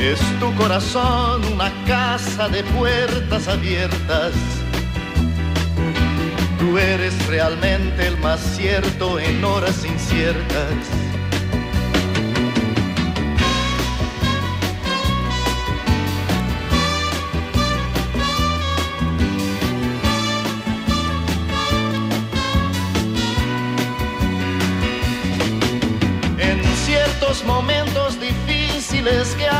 Es tu corazón una casa de puertas abiertas. Tú eres realmente el más cierto en horas inciertas. En ciertos momentos difíciles que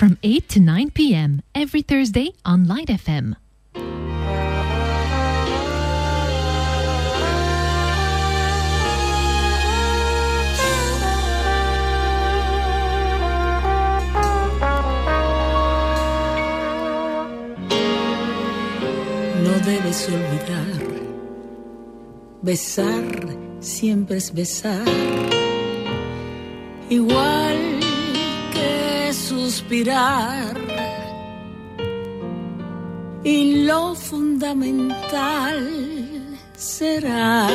from 8 to 9 p.m. every Thursday on Light FM. No debes olvidar, besar siempre es besar, igual suspirar. Y lo fundamental será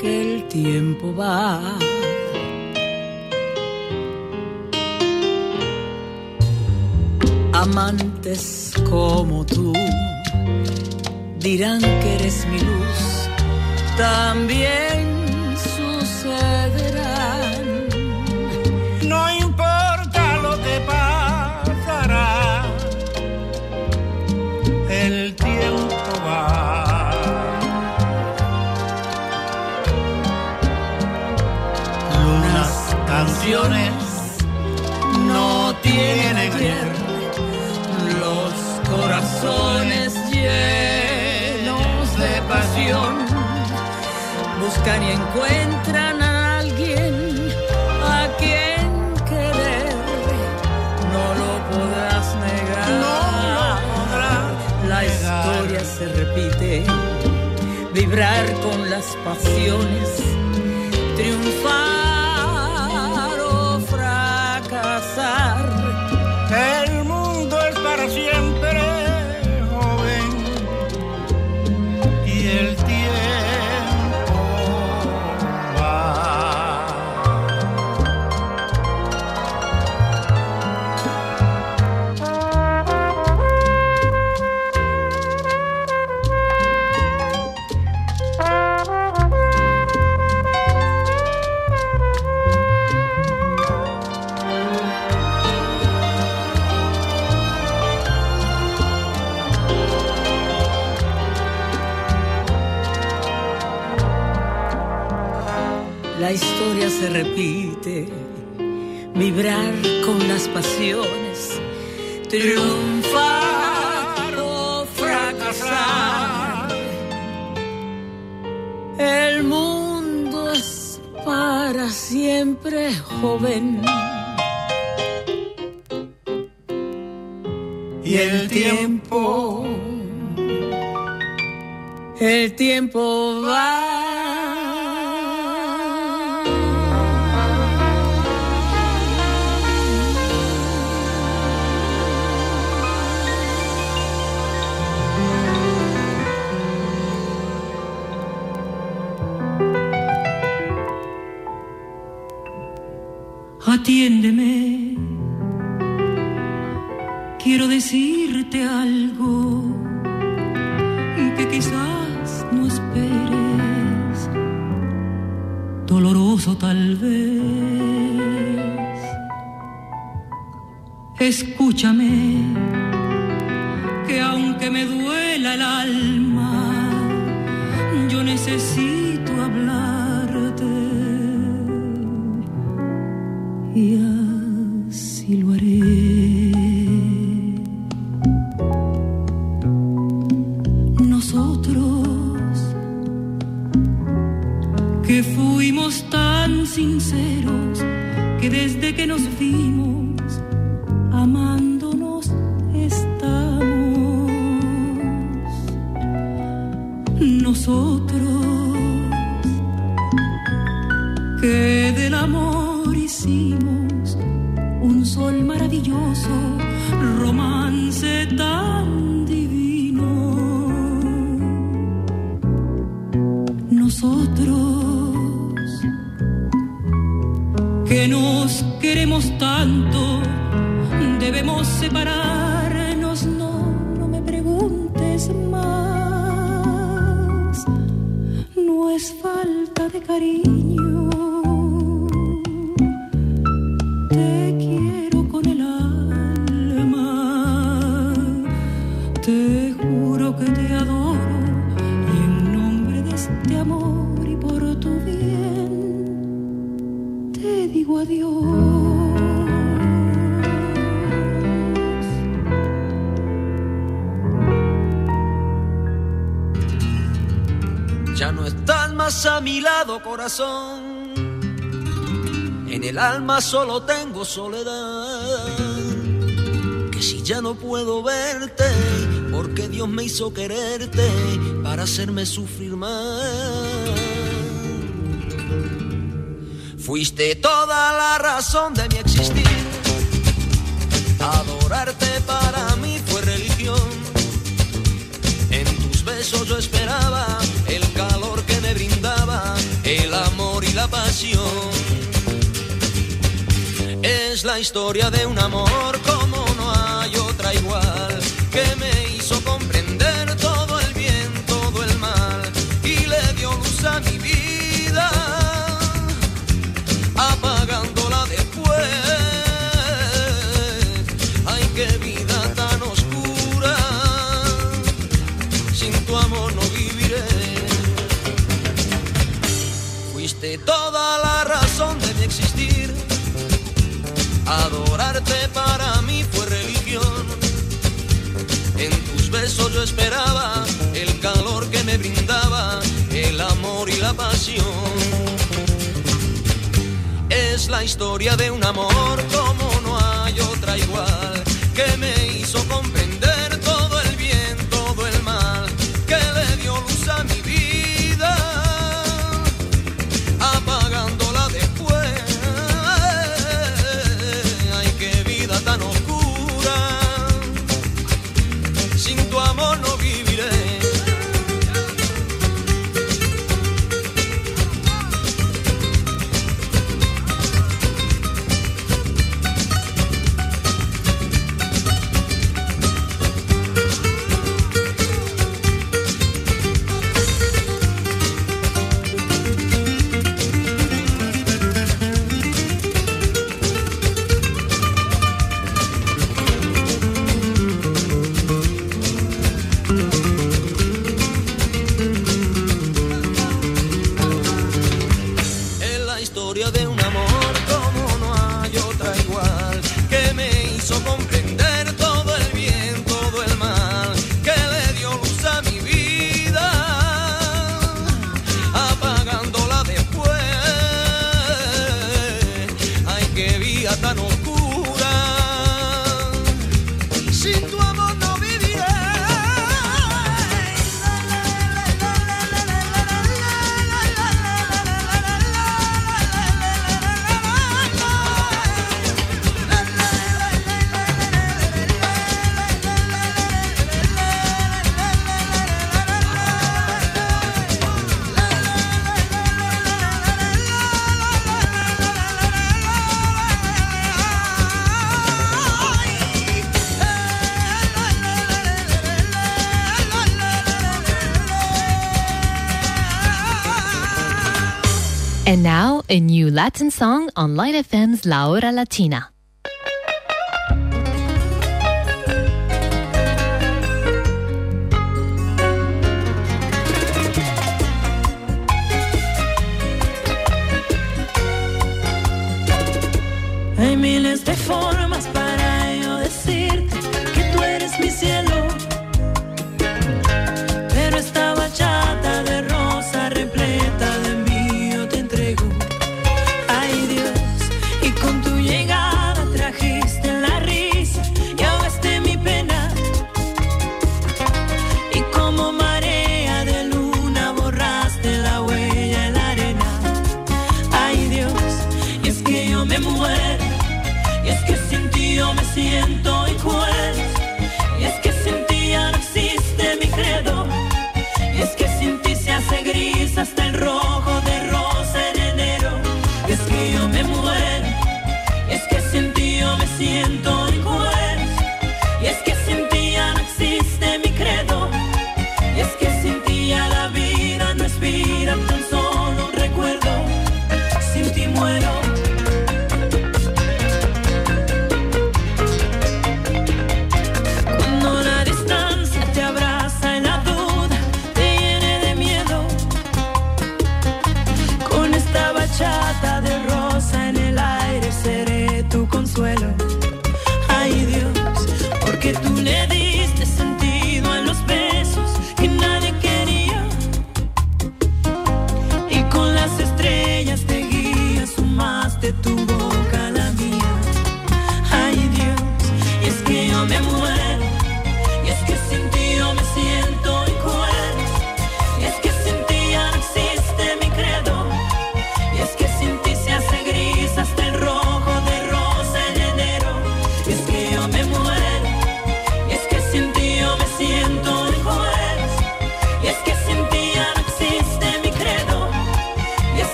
que el tiempo va. Amantes como tú dirán que eres mi luz, también canciones no tienen ayer, los corazones llenos de pasión Buscan y encuentran a alguien a quien querer, no lo podrás negar. No lo podrás La historia se repite, vibrar con las pasiones, triunfar vibrar con las pasiones, triunfar o fracasar. El mundo es para siempre joven y el tiempo, el tiempo va. Escúchame, que aunque me duela el alma, yo necesito hablarte. Solo tengo soledad. Que si ya no puedo verte, porque Dios me hizo quererte para hacerme sufrir más. Fuiste toda la razón de mi existir. Adorarte para mí fue religión. En tus besos yo esperaba el calor que me brindaba, el amor y la pasión. La historia de un amor como no hay otra igual, que me hizo comprender todo el bien, todo el mal, y le dio luz a mi vida, apagándola después. Ay, qué vida tan oscura sin tu amor no viviré. Fuiste toda la razón. Adorarte para mí fue religión. En tus besos yo esperaba el calor que me brindaba, el amor y la pasión. Es la historia de un amor como no hay otra igual, que me a new Latin song on Light FM's La Hora Latina.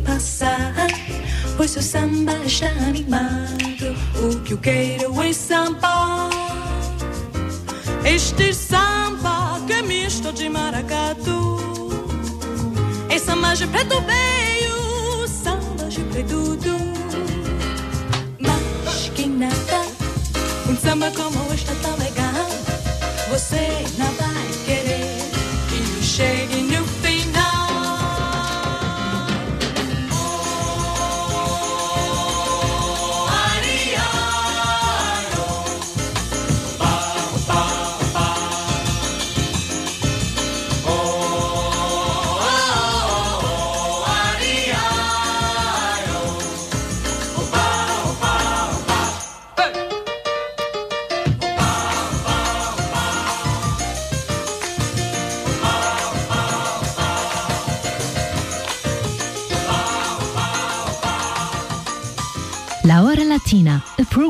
passar, pois o samba está animado. O que eu quero é samba, este samba que é misto de maracatu. É samba de preto veio, samba de preto Mas que nada, um samba como este tão legal, você não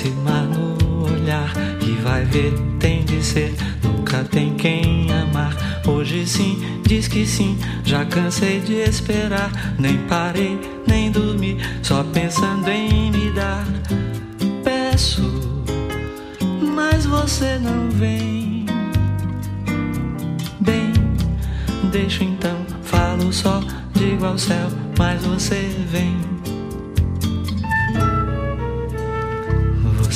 esse mar no olhar. E vai ver, tem de ser, nunca tem quem amar. Hoje sim, diz que sim, já cansei de esperar. Nem parei, nem dormi, só pensando em me dar. Peço, mas você não vem. Bem, deixo então, falo só, digo ao céu, mas você vem.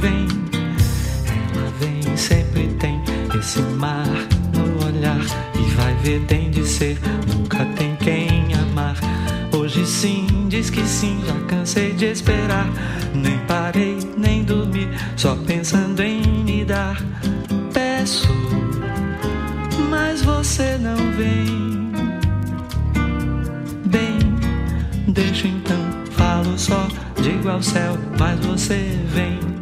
vem. Ela vem, sempre tem esse mar no olhar. E vai ver, tem de ser, nunca tem quem amar. Hoje sim, diz que sim, já cansei de esperar. Nem parei, nem dormi, só pensando em me dar. Peço, mas você não vem. Bem, deixo então, falo só, digo ao céu, mas você vem.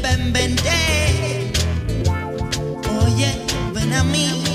Ven, ven, ven. Oye, ven a mí.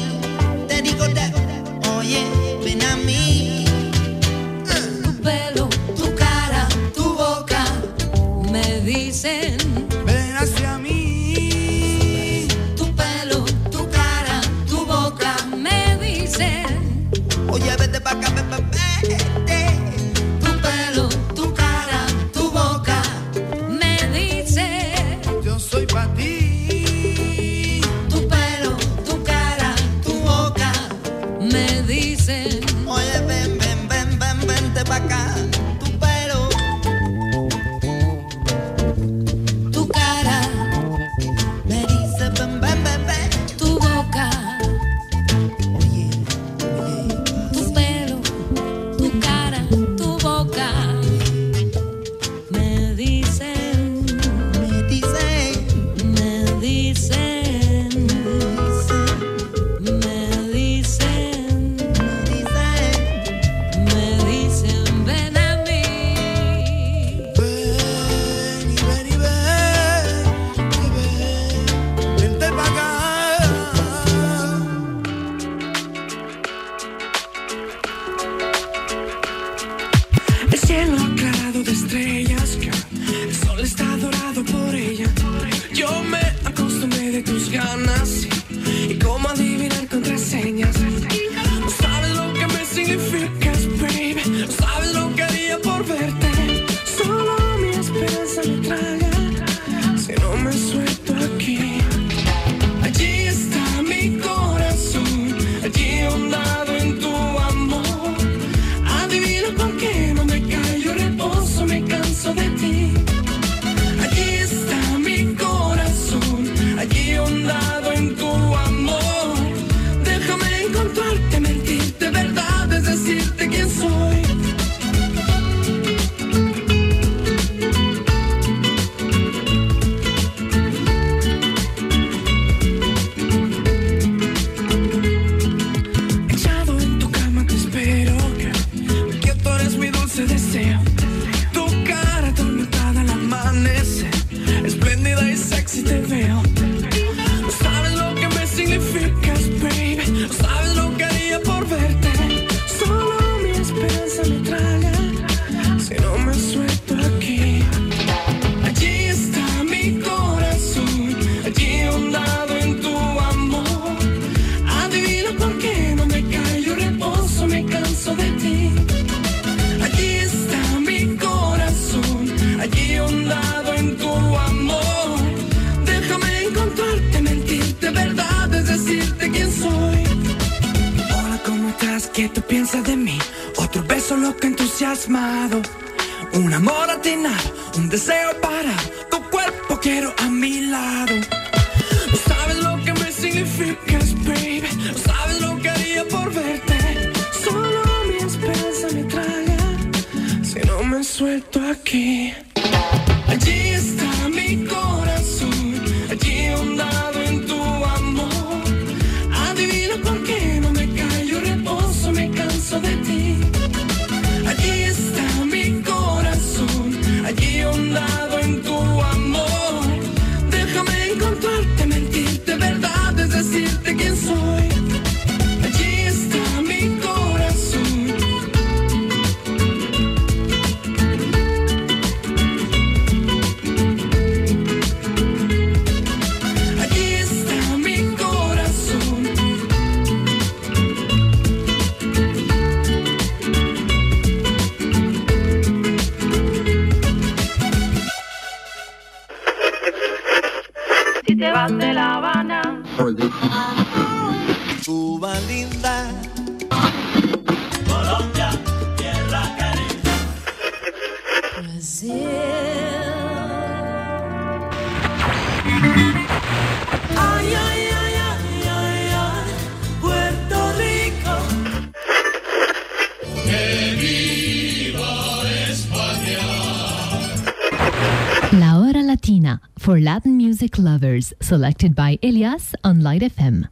music lovers, selected by Elias on Light FM.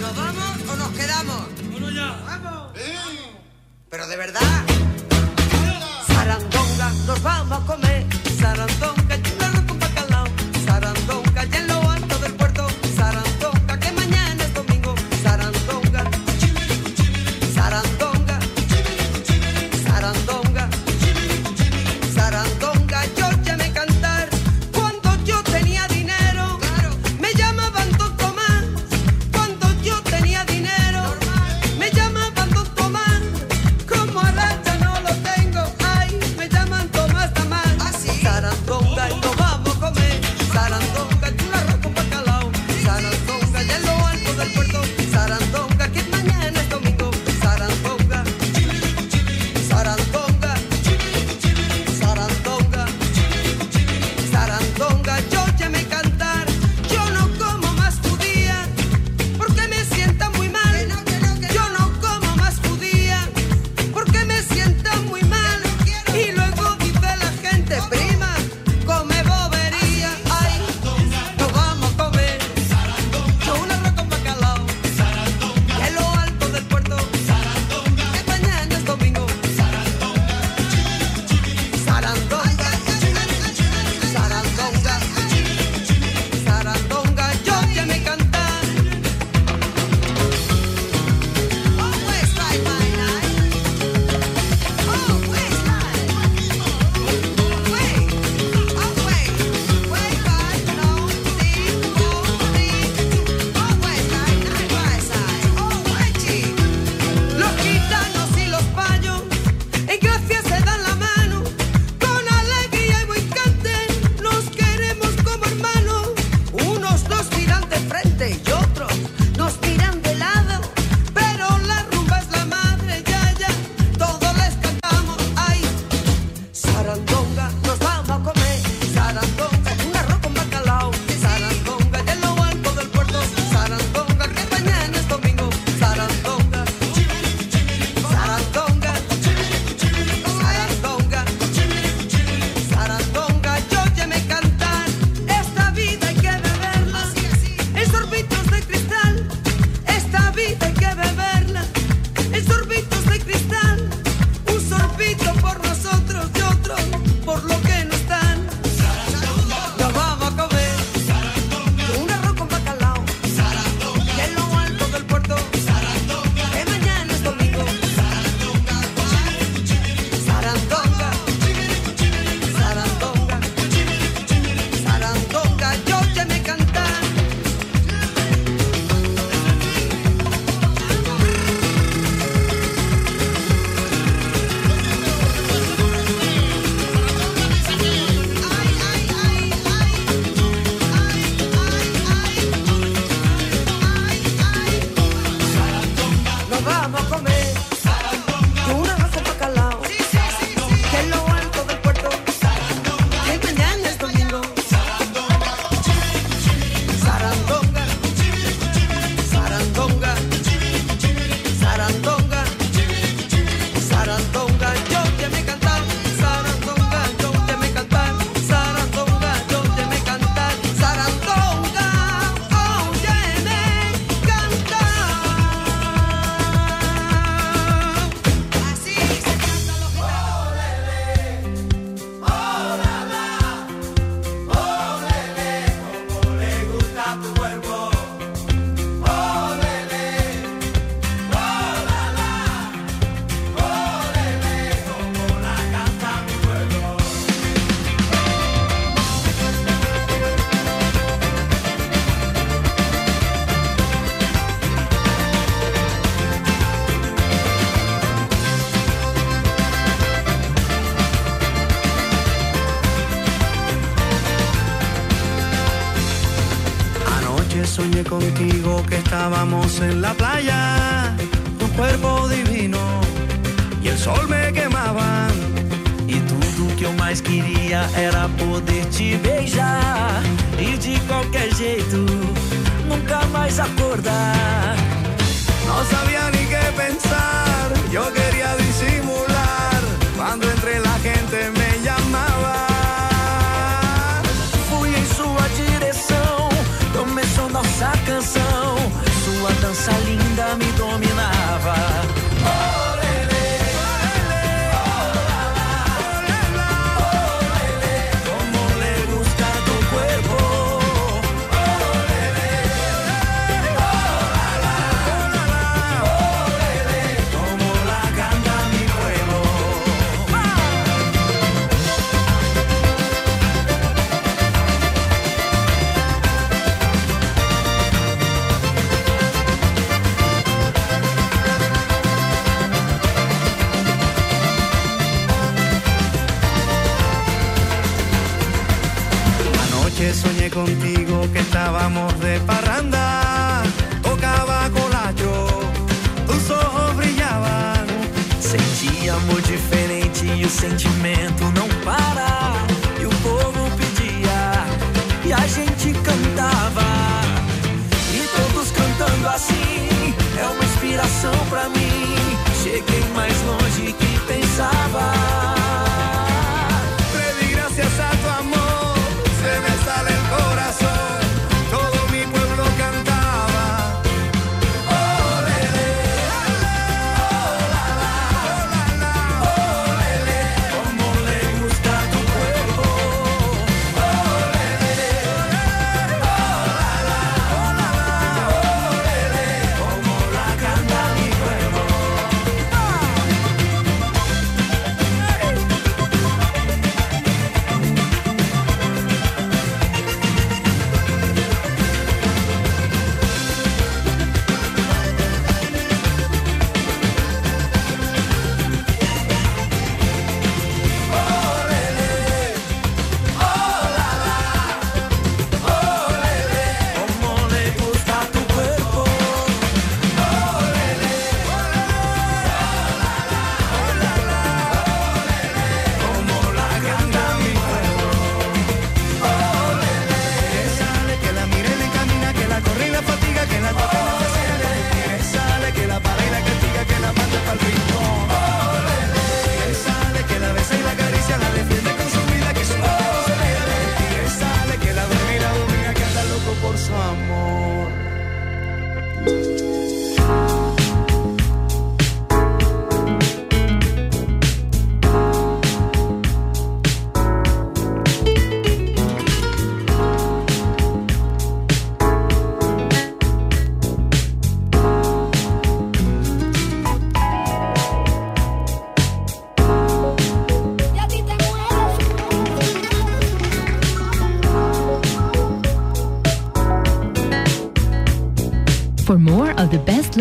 ¿Nos vamos o nos quedamos? Bueno, ya. ¡Vamos! Pero de verdad. Estábamos en la playa, tu cuerpo divino e o sol me quemava. E tudo que eu mais queria era poder te beijar e de qualquer jeito nunca mais acordar. Não sabia nem que pensar, eu queria dissimular. Essa linda me dominava. sentimento não para. E o povo pedia, e a gente cantava. E todos cantando assim, é uma inspiração pra mim. Cheguei mais longe que pensava.